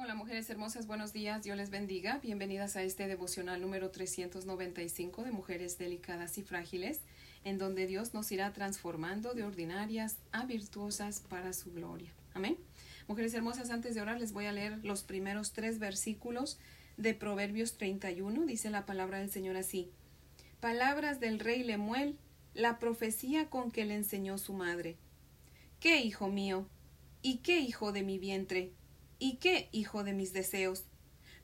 Hola mujeres hermosas, buenos días, Dios les bendiga. Bienvenidas a este devocional número 395 de Mujeres Delicadas y Frágiles, en donde Dios nos irá transformando de ordinarias a virtuosas para su gloria. Amén. Mujeres hermosas, antes de orar les voy a leer los primeros tres versículos de Proverbios 31. Dice la palabra del Señor así. Palabras del rey Lemuel, la profecía con que le enseñó su madre. ¿Qué, hijo mío? ¿Y qué, hijo de mi vientre? ¿Y qué, hijo de mis deseos?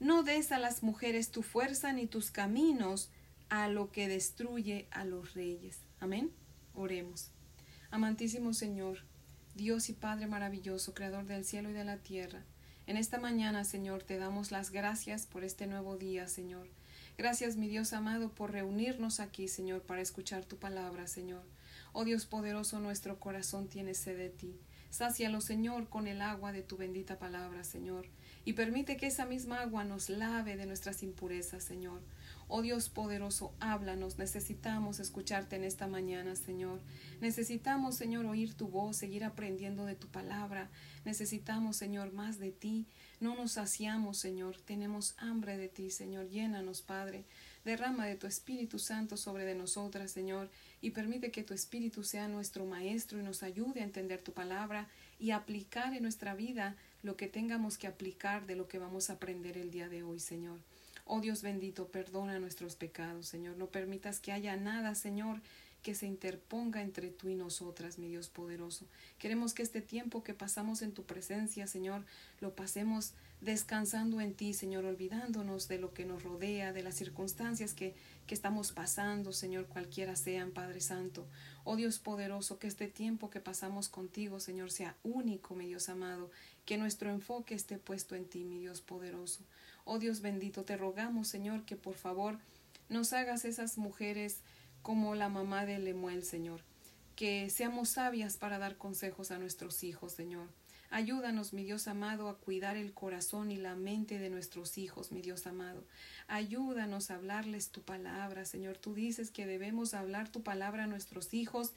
No des a las mujeres tu fuerza ni tus caminos a lo que destruye a los reyes. Amén. Oremos. Amantísimo Señor, Dios y Padre maravilloso, Creador del cielo y de la tierra, en esta mañana, Señor, te damos las gracias por este nuevo día, Señor. Gracias, mi Dios amado, por reunirnos aquí, Señor, para escuchar tu palabra, Señor. Oh Dios poderoso, nuestro corazón tiene sed de ti. Sácialo, Señor, con el agua de tu bendita palabra, Señor, y permite que esa misma agua nos lave de nuestras impurezas, Señor. Oh Dios poderoso, háblanos. Necesitamos escucharte en esta mañana, Señor. Necesitamos, Señor, oír tu voz, seguir aprendiendo de tu palabra. Necesitamos, Señor, más de ti. No nos saciamos, Señor. Tenemos hambre de ti, Señor. Llénanos, Padre. Derrama de tu Espíritu Santo sobre de nosotras, Señor, y permite que tu Espíritu sea nuestro Maestro y nos ayude a entender tu palabra y aplicar en nuestra vida lo que tengamos que aplicar de lo que vamos a aprender el día de hoy, Señor. Oh Dios bendito, perdona nuestros pecados, Señor. No permitas que haya nada, Señor, que se interponga entre tú y nosotras, mi Dios poderoso. Queremos que este tiempo que pasamos en tu presencia, Señor, lo pasemos descansando en ti, Señor, olvidándonos de lo que nos rodea, de las circunstancias que, que estamos pasando, Señor, cualquiera sean, Padre Santo. Oh Dios poderoso, que este tiempo que pasamos contigo, Señor, sea único, mi Dios amado, que nuestro enfoque esté puesto en ti, mi Dios poderoso. Oh Dios bendito, te rogamos, Señor, que por favor nos hagas esas mujeres como la mamá de Lemuel, Señor. Que seamos sabias para dar consejos a nuestros hijos, Señor. Ayúdanos, mi Dios amado, a cuidar el corazón y la mente de nuestros hijos, mi Dios amado. Ayúdanos a hablarles tu palabra, Señor. Tú dices que debemos hablar tu palabra a nuestros hijos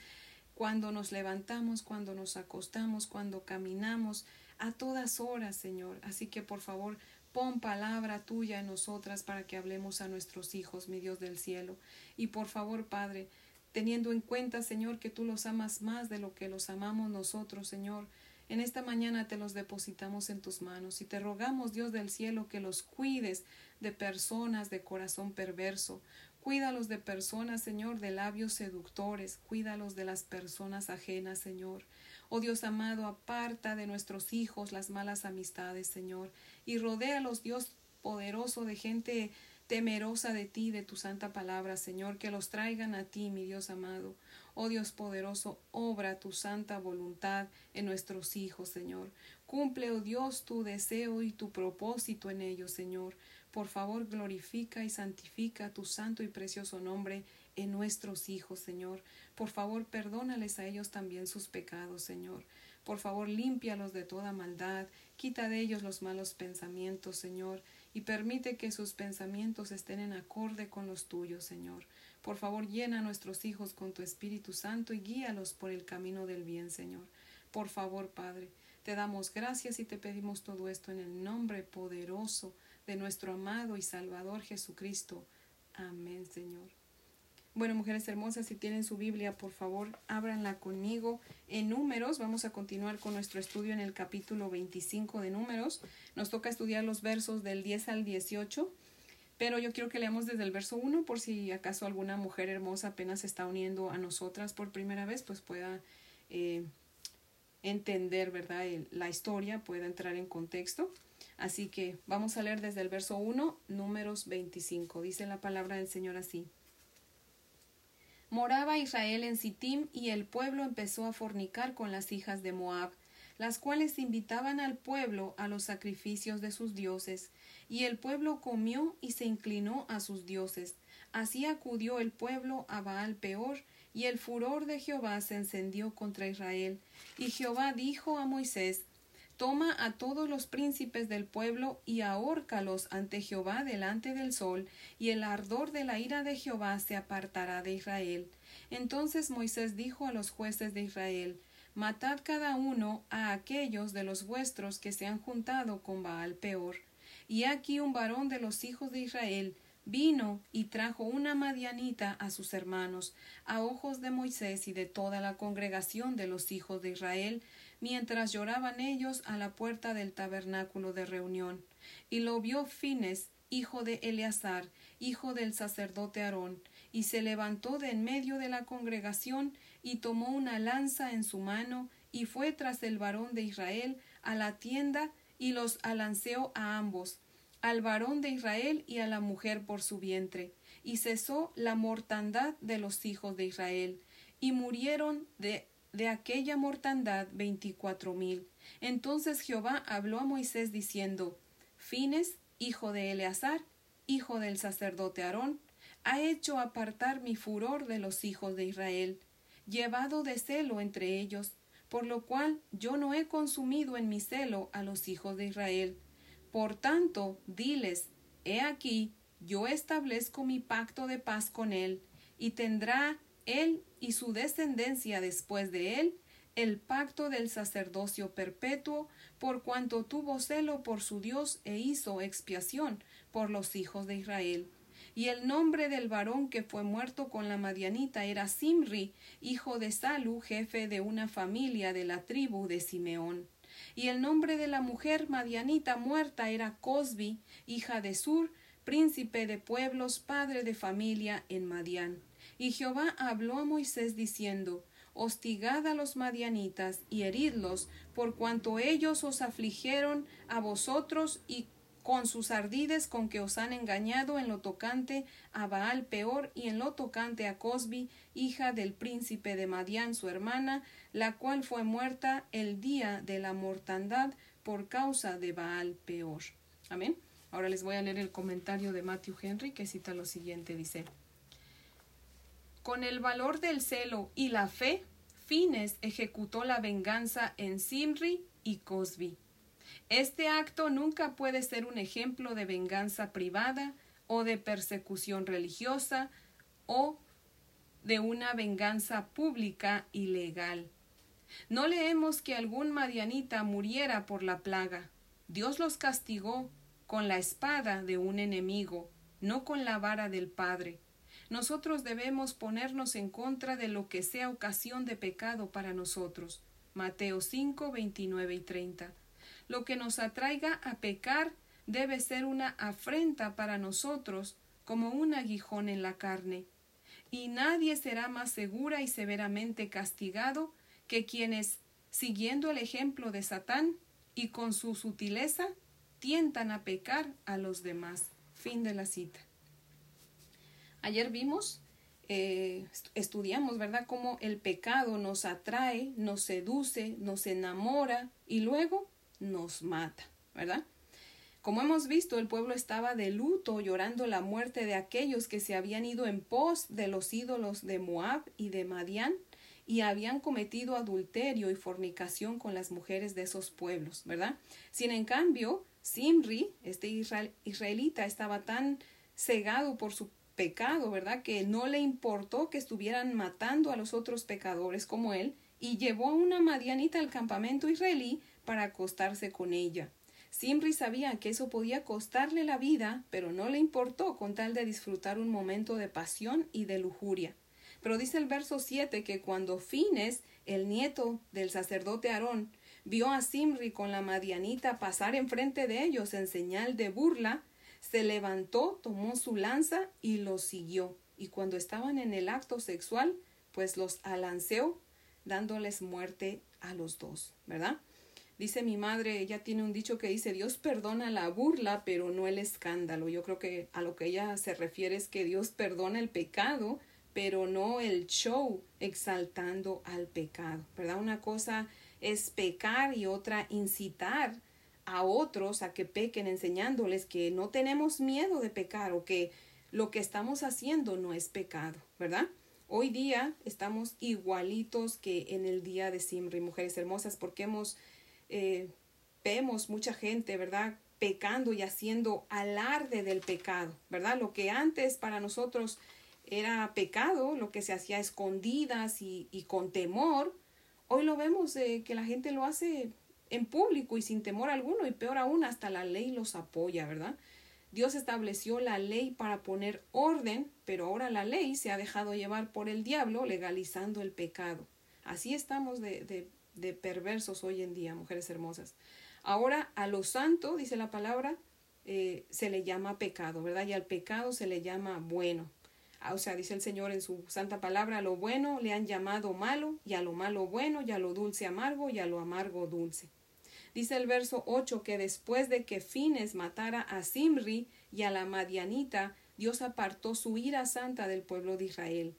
cuando nos levantamos, cuando nos acostamos, cuando caminamos, a todas horas, Señor. Así que, por favor, Pon palabra tuya en nosotras para que hablemos a nuestros hijos, mi Dios del cielo. Y por favor, Padre, teniendo en cuenta, Señor, que tú los amas más de lo que los amamos nosotros, Señor, en esta mañana te los depositamos en tus manos y te rogamos, Dios del cielo, que los cuides de personas de corazón perverso. Cuídalos de personas, Señor, de labios seductores. Cuídalos de las personas ajenas, Señor. Oh Dios amado, aparta de nuestros hijos las malas amistades, Señor, y rodéalos, Dios poderoso, de gente temerosa de ti, de tu santa palabra, Señor, que los traigan a ti, mi Dios amado. Oh Dios poderoso, obra tu santa voluntad en nuestros hijos, Señor. Cumple, oh Dios, tu deseo y tu propósito en ellos, Señor. Por favor, glorifica y santifica tu santo y precioso nombre en nuestros hijos, Señor. Por favor, perdónales a ellos también sus pecados, Señor. Por favor, límpialos de toda maldad, quita de ellos los malos pensamientos, Señor, y permite que sus pensamientos estén en acorde con los tuyos, Señor. Por favor, llena a nuestros hijos con tu Espíritu Santo y guíalos por el camino del bien, Señor. Por favor, Padre, te damos gracias y te pedimos todo esto en el nombre poderoso de nuestro amado y Salvador Jesucristo. Amén, Señor. Bueno, mujeres hermosas, si tienen su Biblia, por favor, ábranla conmigo en números. Vamos a continuar con nuestro estudio en el capítulo 25 de números. Nos toca estudiar los versos del 10 al 18, pero yo quiero que leamos desde el verso 1 por si acaso alguna mujer hermosa apenas se está uniendo a nosotras por primera vez, pues pueda eh, entender, ¿verdad?, la historia, pueda entrar en contexto. Así que vamos a leer desde el verso 1, números 25. Dice la palabra del Señor así. Moraba Israel en Sittim y el pueblo empezó a fornicar con las hijas de Moab, las cuales invitaban al pueblo a los sacrificios de sus dioses, y el pueblo comió y se inclinó a sus dioses. Así acudió el pueblo a Baal peor, y el furor de Jehová se encendió contra Israel. Y Jehová dijo a Moisés Toma a todos los príncipes del pueblo y ahórcalos ante Jehová delante del sol, y el ardor de la ira de Jehová se apartará de Israel. Entonces Moisés dijo a los jueces de Israel matad cada uno a aquellos de los vuestros que se han juntado con Baal peor. Y aquí un varón de los hijos de Israel vino y trajo una madianita a sus hermanos, a ojos de Moisés y de toda la congregación de los hijos de Israel, mientras lloraban ellos a la puerta del tabernáculo de reunión. Y lo vio Fines, hijo de Eleazar, hijo del sacerdote Aarón, y se levantó de en medio de la congregación y tomó una lanza en su mano y fue tras el varón de Israel a la tienda y los alanceó a ambos, al varón de Israel y a la mujer por su vientre, y cesó la mortandad de los hijos de Israel, y murieron de, de aquella mortandad veinticuatro mil. Entonces Jehová habló a Moisés diciendo, Fines, hijo de Eleazar, hijo del sacerdote Aarón, ha hecho apartar mi furor de los hijos de Israel, llevado de celo entre ellos, por lo cual yo no he consumido en mi celo a los hijos de Israel. Por tanto, diles, he aquí, yo establezco mi pacto de paz con él, y tendrá él y su descendencia después de él el pacto del sacerdocio perpetuo, por cuanto tuvo celo por su Dios e hizo expiación por los hijos de Israel. Y el nombre del varón que fue muerto con la Madianita era Simri, hijo de Salu, jefe de una familia de la tribu de Simeón. Y el nombre de la mujer Madianita muerta era Cosbi, hija de Sur, príncipe de pueblos, padre de familia en Madián. Y Jehová habló a Moisés diciendo, Hostigad a los madianitas y heridlos, por cuanto ellos os afligieron a vosotros y con sus ardides con que os han engañado en lo tocante a Baal peor y en lo tocante a Cosbi, hija del príncipe de Madián, su hermana, la cual fue muerta el día de la mortandad por causa de Baal peor. Amén. Ahora les voy a leer el comentario de Matthew Henry que cita lo siguiente, dice, con el valor del celo y la fe, Fines ejecutó la venganza en Simri y Cosbi este acto nunca puede ser un ejemplo de venganza privada o de persecución religiosa o de una venganza pública y legal. No leemos que algún madianita muriera por la plaga. Dios los castigó con la espada de un enemigo, no con la vara del Padre. Nosotros debemos ponernos en contra de lo que sea ocasión de pecado para nosotros. Mateo 5, 29 y 30. Lo que nos atraiga a pecar debe ser una afrenta para nosotros como un aguijón en la carne. Y nadie será más segura y severamente castigado que quienes, siguiendo el ejemplo de Satán y con su sutileza, tientan a pecar a los demás. Fin de la cita. Ayer vimos, eh, estudiamos, ¿verdad?, cómo el pecado nos atrae, nos seduce, nos enamora y luego nos mata, ¿verdad? Como hemos visto, el pueblo estaba de luto llorando la muerte de aquellos que se habían ido en pos de los ídolos de Moab y de Madián y habían cometido adulterio y fornicación con las mujeres de esos pueblos, ¿verdad? Sin en cambio, Simri, este israelita, estaba tan cegado por su pecado, ¿verdad? Que no le importó que estuvieran matando a los otros pecadores como él y llevó a una madianita al campamento israelí para acostarse con ella. Simri sabía que eso podía costarle la vida, pero no le importó con tal de disfrutar un momento de pasión y de lujuria. Pero dice el verso 7 que cuando Fines, el nieto del sacerdote Aarón, vio a Simri con la madianita pasar enfrente de ellos en señal de burla, se levantó, tomó su lanza y los siguió. Y cuando estaban en el acto sexual, pues los alanceó, dándoles muerte a los dos, ¿verdad? Dice mi madre, ella tiene un dicho que dice, Dios perdona la burla, pero no el escándalo. Yo creo que a lo que ella se refiere es que Dios perdona el pecado, pero no el show exaltando al pecado, ¿verdad? Una cosa es pecar y otra incitar a otros a que pequen enseñándoles que no tenemos miedo de pecar o que lo que estamos haciendo no es pecado, ¿verdad? Hoy día estamos igualitos que en el día de Simri, mujeres hermosas, porque hemos eh, vemos mucha gente, ¿verdad? Pecando y haciendo alarde del pecado, ¿verdad? Lo que antes para nosotros era pecado, lo que se hacía escondidas y, y con temor, Hoy lo vemos que la gente lo hace en público y sin temor alguno y peor aún hasta la ley los apoya, ¿verdad? Dios estableció la ley para poner orden, pero ahora la ley se ha dejado llevar por el diablo legalizando el pecado. Así estamos de, de, perversos hoy en día, mujeres hermosas. Ahora a lo santo, dice la palabra, eh, se le llama pecado, ¿verdad? Y al pecado se le llama bueno. Ah, o sea, dice el Señor en su santa palabra, a lo bueno le han llamado malo, y a lo malo bueno, y a lo dulce amargo, y a lo amargo dulce. Dice el verso 8 que después de que Fines matara a Simri y a la Madianita, Dios apartó su ira santa del pueblo de Israel.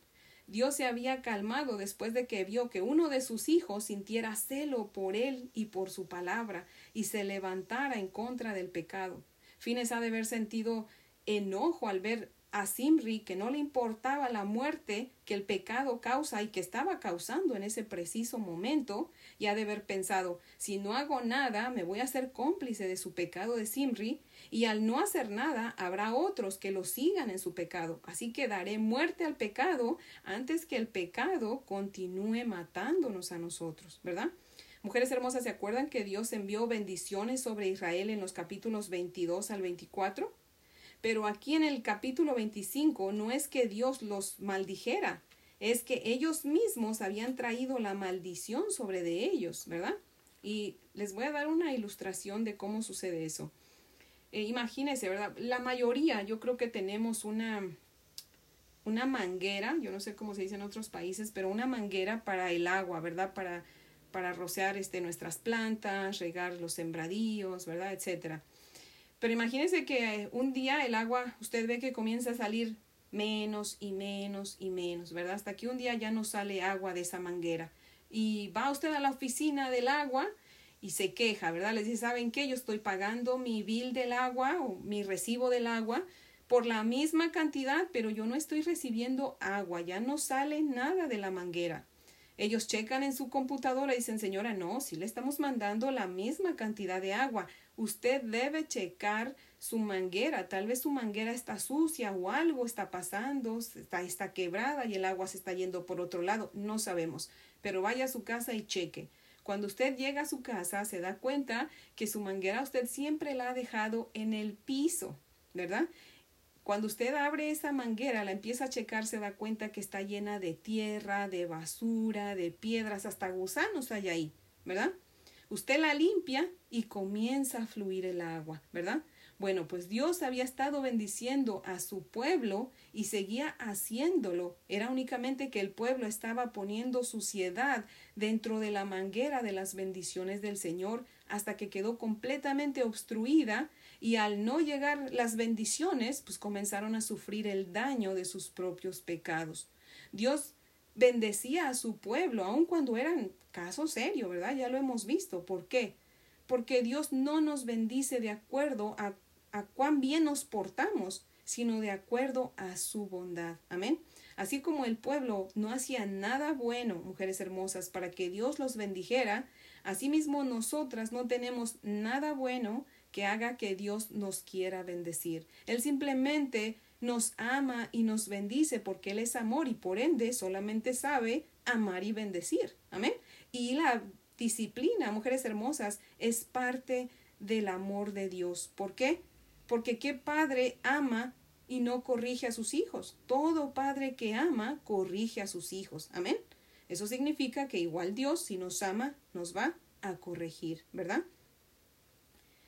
Dios se había calmado después de que vio que uno de sus hijos sintiera celo por él y por su palabra y se levantara en contra del pecado. Fines ha de haber sentido enojo al ver a Simri que no le importaba la muerte que el pecado causa y que estaba causando en ese preciso momento, y ha de haber pensado si no hago nada me voy a ser cómplice de su pecado de Simri, y al no hacer nada habrá otros que lo sigan en su pecado. Así que daré muerte al pecado antes que el pecado continúe matándonos a nosotros, ¿verdad? Mujeres hermosas, ¿se acuerdan que Dios envió bendiciones sobre Israel en los capítulos 22 al 24? Pero aquí en el capítulo 25 no es que Dios los maldijera, es que ellos mismos habían traído la maldición sobre de ellos, ¿verdad? Y les voy a dar una ilustración de cómo sucede eso. Eh, imagínense, ¿verdad? La mayoría, yo creo que tenemos una, una manguera, yo no sé cómo se dice en otros países, pero una manguera para el agua, ¿verdad? Para, para rociar este, nuestras plantas, regar los sembradíos, ¿verdad? Etcétera. Pero imagínense que un día el agua, usted ve que comienza a salir menos y menos y menos, ¿verdad? Hasta que un día ya no sale agua de esa manguera. Y va usted a la oficina del agua y se queja, ¿verdad? Le dice, ¿saben qué? Yo estoy pagando mi bill del agua o mi recibo del agua por la misma cantidad, pero yo no estoy recibiendo agua, ya no sale nada de la manguera. Ellos checan en su computadora y dicen, señora, no, si le estamos mandando la misma cantidad de agua, usted debe checar su manguera. Tal vez su manguera está sucia o algo está pasando, está, está quebrada y el agua se está yendo por otro lado. No sabemos, pero vaya a su casa y cheque. Cuando usted llega a su casa, se da cuenta que su manguera usted siempre la ha dejado en el piso, ¿verdad? Cuando usted abre esa manguera, la empieza a checar, se da cuenta que está llena de tierra, de basura, de piedras, hasta gusanos hay ahí, ¿verdad? Usted la limpia y comienza a fluir el agua, ¿verdad? Bueno, pues Dios había estado bendiciendo a su pueblo y seguía haciéndolo. Era únicamente que el pueblo estaba poniendo suciedad dentro de la manguera de las bendiciones del Señor hasta que quedó completamente obstruida y al no llegar las bendiciones, pues comenzaron a sufrir el daño de sus propios pecados. Dios bendecía a su pueblo, aun cuando eran casos serios, ¿verdad? Ya lo hemos visto. ¿Por qué? Porque Dios no nos bendice de acuerdo a, a cuán bien nos portamos, sino de acuerdo a su bondad. Amén. Así como el pueblo no hacía nada bueno, mujeres hermosas, para que Dios los bendijera, asimismo nosotras no tenemos nada bueno que haga que Dios nos quiera bendecir. Él simplemente nos ama y nos bendice porque Él es amor y por ende solamente sabe amar y bendecir. Amén. Y la disciplina, mujeres hermosas, es parte del amor de Dios. ¿Por qué? Porque qué padre ama y no corrige a sus hijos. Todo padre que ama corrige a sus hijos. Amén. Eso significa que igual Dios, si nos ama, nos va a corregir, ¿verdad?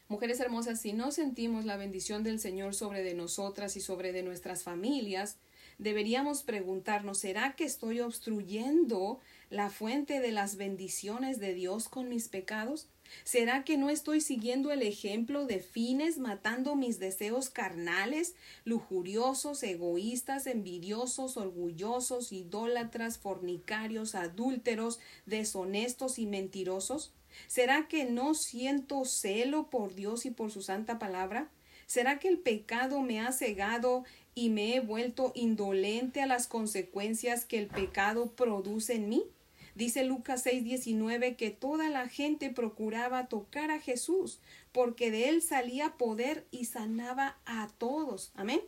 Mujeres hermosas, si no sentimos la bendición del Señor sobre de nosotras y sobre de nuestras familias, deberíamos preguntarnos, ¿será que estoy obstruyendo la fuente de las bendiciones de Dios con mis pecados? ¿Será que no estoy siguiendo el ejemplo de fines matando mis deseos carnales, lujuriosos, egoístas, envidiosos, orgullosos, idólatras, fornicarios, adúlteros, deshonestos y mentirosos? ¿Será que no siento celo por Dios y por su santa palabra? ¿Será que el pecado me ha cegado y me he vuelto indolente a las consecuencias que el pecado produce en mí? Dice Lucas 6:19 que toda la gente procuraba tocar a Jesús porque de él salía poder y sanaba a todos. Amén.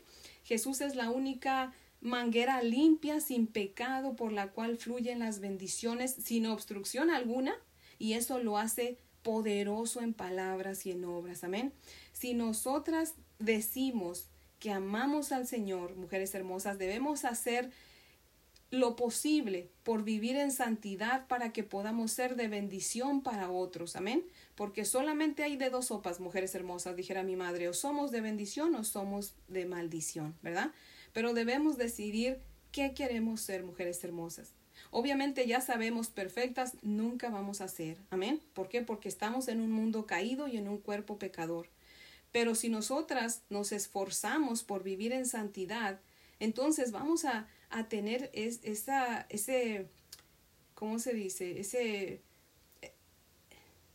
Jesús es la única manguera limpia, sin pecado, por la cual fluyen las bendiciones sin obstrucción alguna, y eso lo hace poderoso en palabras y en obras. Amén. Si nosotras decimos que amamos al Señor, mujeres hermosas, debemos hacer lo posible por vivir en santidad para que podamos ser de bendición para otros. Amén. Porque solamente hay de dos sopas, mujeres hermosas, dijera mi madre, o somos de bendición o somos de maldición, ¿verdad? Pero debemos decidir qué queremos ser, mujeres hermosas. Obviamente ya sabemos perfectas, nunca vamos a ser. Amén. ¿Por qué? Porque estamos en un mundo caído y en un cuerpo pecador. Pero si nosotras nos esforzamos por vivir en santidad, entonces vamos a, a tener esa, ese, ¿cómo se dice? Ese,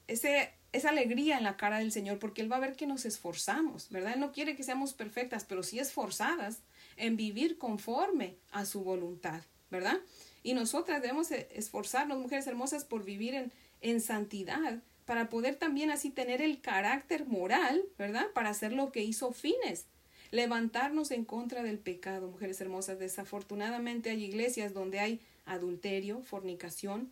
ese, esa alegría en la cara del Señor, porque Él va a ver que nos esforzamos, ¿verdad? Él no quiere que seamos perfectas, pero sí esforzadas en vivir conforme a su voluntad, ¿verdad? Y nosotras debemos esforzarnos, mujeres hermosas, por vivir en, en santidad, para poder también así tener el carácter moral, ¿verdad? Para hacer lo que hizo Fines, levantarnos en contra del pecado, mujeres hermosas. Desafortunadamente hay iglesias donde hay adulterio, fornicación,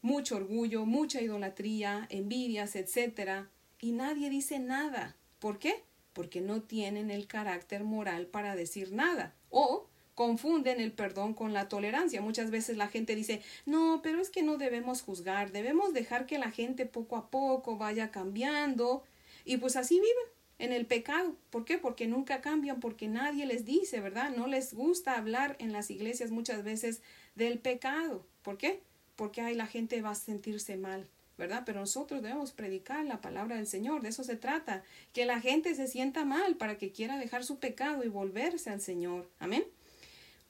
mucho orgullo, mucha idolatría, envidias, etcétera, y nadie dice nada. ¿Por qué? Porque no tienen el carácter moral para decir nada. O confunden el perdón con la tolerancia. Muchas veces la gente dice, no, pero es que no debemos juzgar, debemos dejar que la gente poco a poco vaya cambiando y pues así viven en el pecado. ¿Por qué? Porque nunca cambian, porque nadie les dice, ¿verdad? No les gusta hablar en las iglesias muchas veces del pecado. ¿Por qué? Porque ahí la gente va a sentirse mal. ¿verdad? Pero nosotros debemos predicar la palabra del Señor, de eso se trata, que la gente se sienta mal para que quiera dejar su pecado y volverse al Señor. Amén.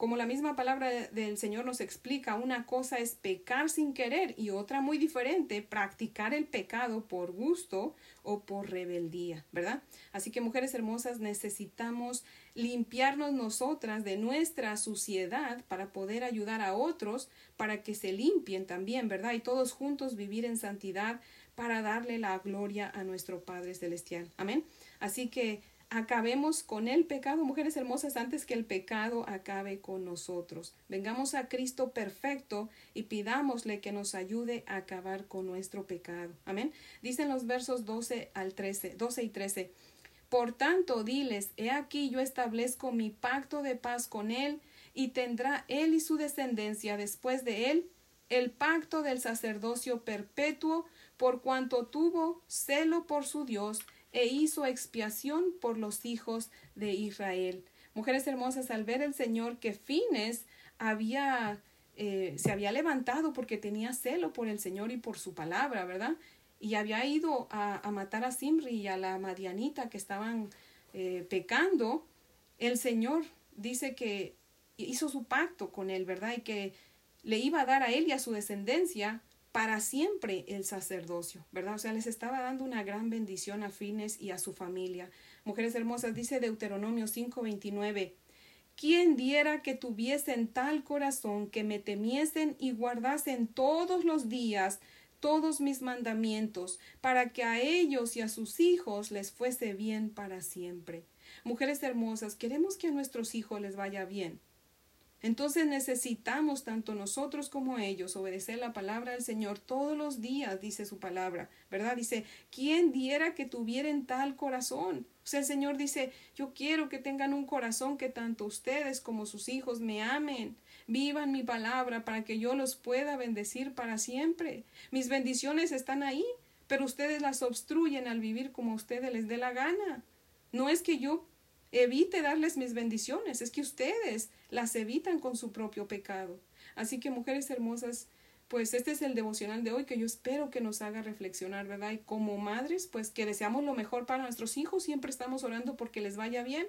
Como la misma palabra del Señor nos explica, una cosa es pecar sin querer y otra muy diferente, practicar el pecado por gusto o por rebeldía, ¿verdad? Así que mujeres hermosas, necesitamos limpiarnos nosotras de nuestra suciedad para poder ayudar a otros para que se limpien también, ¿verdad? Y todos juntos vivir en santidad para darle la gloria a nuestro Padre Celestial. Amén. Así que acabemos con el pecado, mujeres hermosas, antes que el pecado acabe con nosotros. Vengamos a Cristo perfecto y pidámosle que nos ayude a acabar con nuestro pecado. Amén. Dicen los versos 12 al 13, 12 y 13. Por tanto, diles, he aquí yo establezco mi pacto de paz con él, y tendrá él y su descendencia después de él el pacto del sacerdocio perpetuo, por cuanto tuvo celo por su Dios e hizo expiación por los hijos de Israel. Mujeres hermosas, al ver el Señor que Fines había eh, se había levantado porque tenía celo por el Señor y por su palabra, ¿verdad? Y había ido a, matar a Simri y a la Madianita que estaban eh, pecando. El Señor dice que hizo su pacto con él, ¿verdad? Y que le iba a dar a él y a su descendencia para siempre el sacerdocio, ¿verdad? O sea, les estaba dando una gran bendición a Fines y a su familia. Mujeres hermosas, dice Deuteronomio 5:29, ¿quién diera que tuviesen tal corazón que me temiesen y guardasen todos los días todos mis mandamientos, para que a ellos y a sus hijos les fuese bien para siempre? Mujeres hermosas, queremos que a nuestros hijos les vaya bien. Entonces necesitamos tanto nosotros como ellos obedecer la palabra del Señor todos los días, dice su palabra, ¿verdad? Dice, ¿quién diera que tuvieran tal corazón? O sea, el Señor dice, yo quiero que tengan un corazón que tanto ustedes como sus hijos me amen, vivan mi palabra para que yo los pueda bendecir para siempre. Mis bendiciones están ahí, pero ustedes las obstruyen al vivir como a ustedes les dé la gana. No es que yo evite darles mis bendiciones, es que ustedes las evitan con su propio pecado. Así que mujeres hermosas, pues este es el devocional de hoy que yo espero que nos haga reflexionar, ¿verdad? Y como madres, pues que deseamos lo mejor para nuestros hijos, siempre estamos orando porque les vaya bien,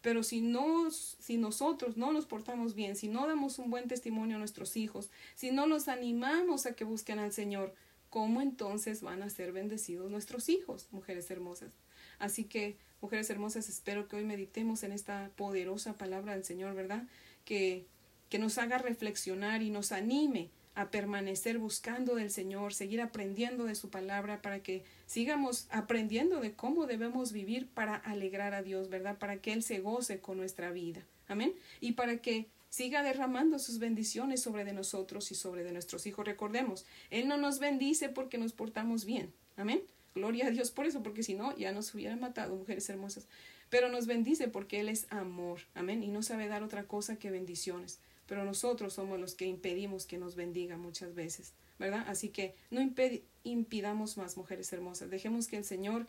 pero si no, si nosotros no nos portamos bien, si no damos un buen testimonio a nuestros hijos, si no los animamos a que busquen al Señor, ¿cómo entonces van a ser bendecidos nuestros hijos, mujeres hermosas? Así que Mujeres hermosas, espero que hoy meditemos en esta poderosa palabra del Señor, ¿verdad? Que, que nos haga reflexionar y nos anime a permanecer buscando del Señor, seguir aprendiendo de su palabra para que sigamos aprendiendo de cómo debemos vivir para alegrar a Dios, ¿verdad? Para que Él se goce con nuestra vida. Amén. Y para que siga derramando sus bendiciones sobre de nosotros y sobre de nuestros hijos. Recordemos, Él no nos bendice porque nos portamos bien. Amén. Gloria a Dios por eso, porque si no, ya nos hubieran matado, mujeres hermosas. Pero nos bendice porque Él es amor. Amén. Y no sabe dar otra cosa que bendiciones pero nosotros somos los que impedimos que nos bendiga muchas veces, ¿verdad? Así que no impidamos más, mujeres hermosas, dejemos que el Señor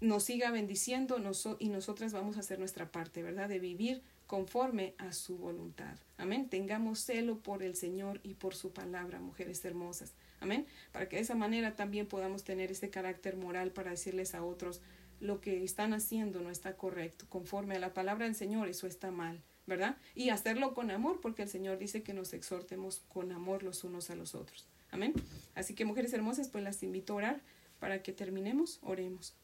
nos siga bendiciendo y nosotras vamos a hacer nuestra parte, ¿verdad? De vivir conforme a su voluntad. Amén. Tengamos celo por el Señor y por su palabra, mujeres hermosas. Amén. Para que de esa manera también podamos tener ese carácter moral para decirles a otros lo que están haciendo no está correcto. Conforme a la palabra del Señor, eso está mal. ¿verdad? Y hacerlo con amor, porque el Señor dice que nos exhortemos con amor los unos a los otros. Amén. Así que mujeres hermosas, pues las invito a orar para que terminemos, oremos.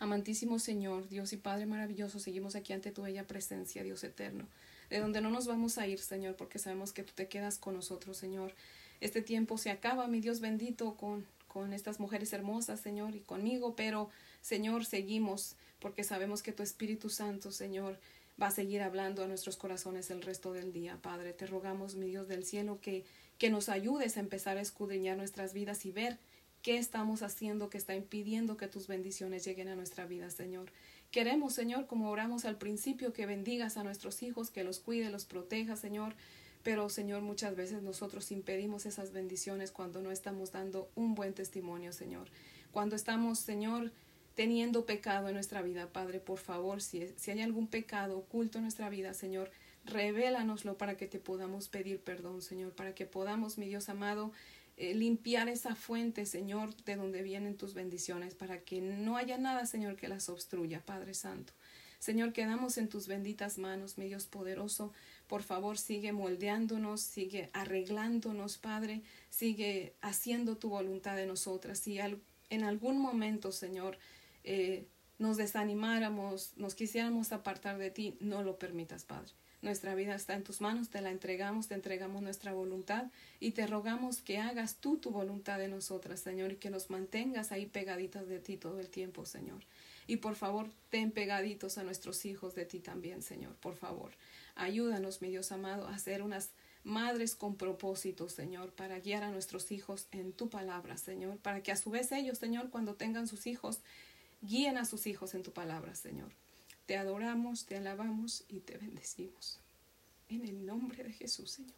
Amantísimo Señor, Dios y Padre maravilloso, seguimos aquí ante tu bella presencia, Dios eterno, de donde no nos vamos a ir, Señor, porque sabemos que tú te quedas con nosotros, Señor. Este tiempo se acaba, mi Dios bendito, con, con estas mujeres hermosas, Señor, y conmigo, pero, Señor, seguimos, porque sabemos que tu Espíritu Santo, Señor, va a seguir hablando a nuestros corazones el resto del día. Padre, te rogamos, mi Dios del cielo, que, que nos ayudes a empezar a escudriñar nuestras vidas y ver qué estamos haciendo que está impidiendo que tus bendiciones lleguen a nuestra vida, Señor. Queremos, Señor, como oramos al principio, que bendigas a nuestros hijos, que los cuide, los proteja, Señor. Pero, Señor, muchas veces nosotros impedimos esas bendiciones cuando no estamos dando un buen testimonio, Señor. Cuando estamos, Señor, teniendo pecado en nuestra vida, Padre, por favor, si, si hay algún pecado oculto en nuestra vida, Señor, revélanoslo para que te podamos pedir perdón, Señor, para que podamos, mi Dios amado, eh, limpiar esa fuente, Señor, de donde vienen tus bendiciones, para que no haya nada, Señor, que las obstruya, Padre Santo. Señor, quedamos en tus benditas manos, mi Dios poderoso. Por favor, sigue moldeándonos, sigue arreglándonos, Padre, sigue haciendo tu voluntad de nosotras. Si en algún momento, Señor, eh, nos desanimáramos, nos quisiéramos apartar de ti, no lo permitas, Padre. Nuestra vida está en tus manos, te la entregamos, te entregamos nuestra voluntad y te rogamos que hagas tú tu voluntad de nosotras, Señor, y que nos mantengas ahí pegaditas de ti todo el tiempo, Señor. Y por favor, ten pegaditos a nuestros hijos de ti también, Señor, por favor. Ayúdanos, mi Dios amado, a ser unas madres con propósito, Señor, para guiar a nuestros hijos en tu palabra, Señor, para que a su vez ellos, Señor, cuando tengan sus hijos, Guíen a sus hijos en tu palabra, Señor. Te adoramos, te alabamos y te bendecimos. En el nombre de Jesús, Señor.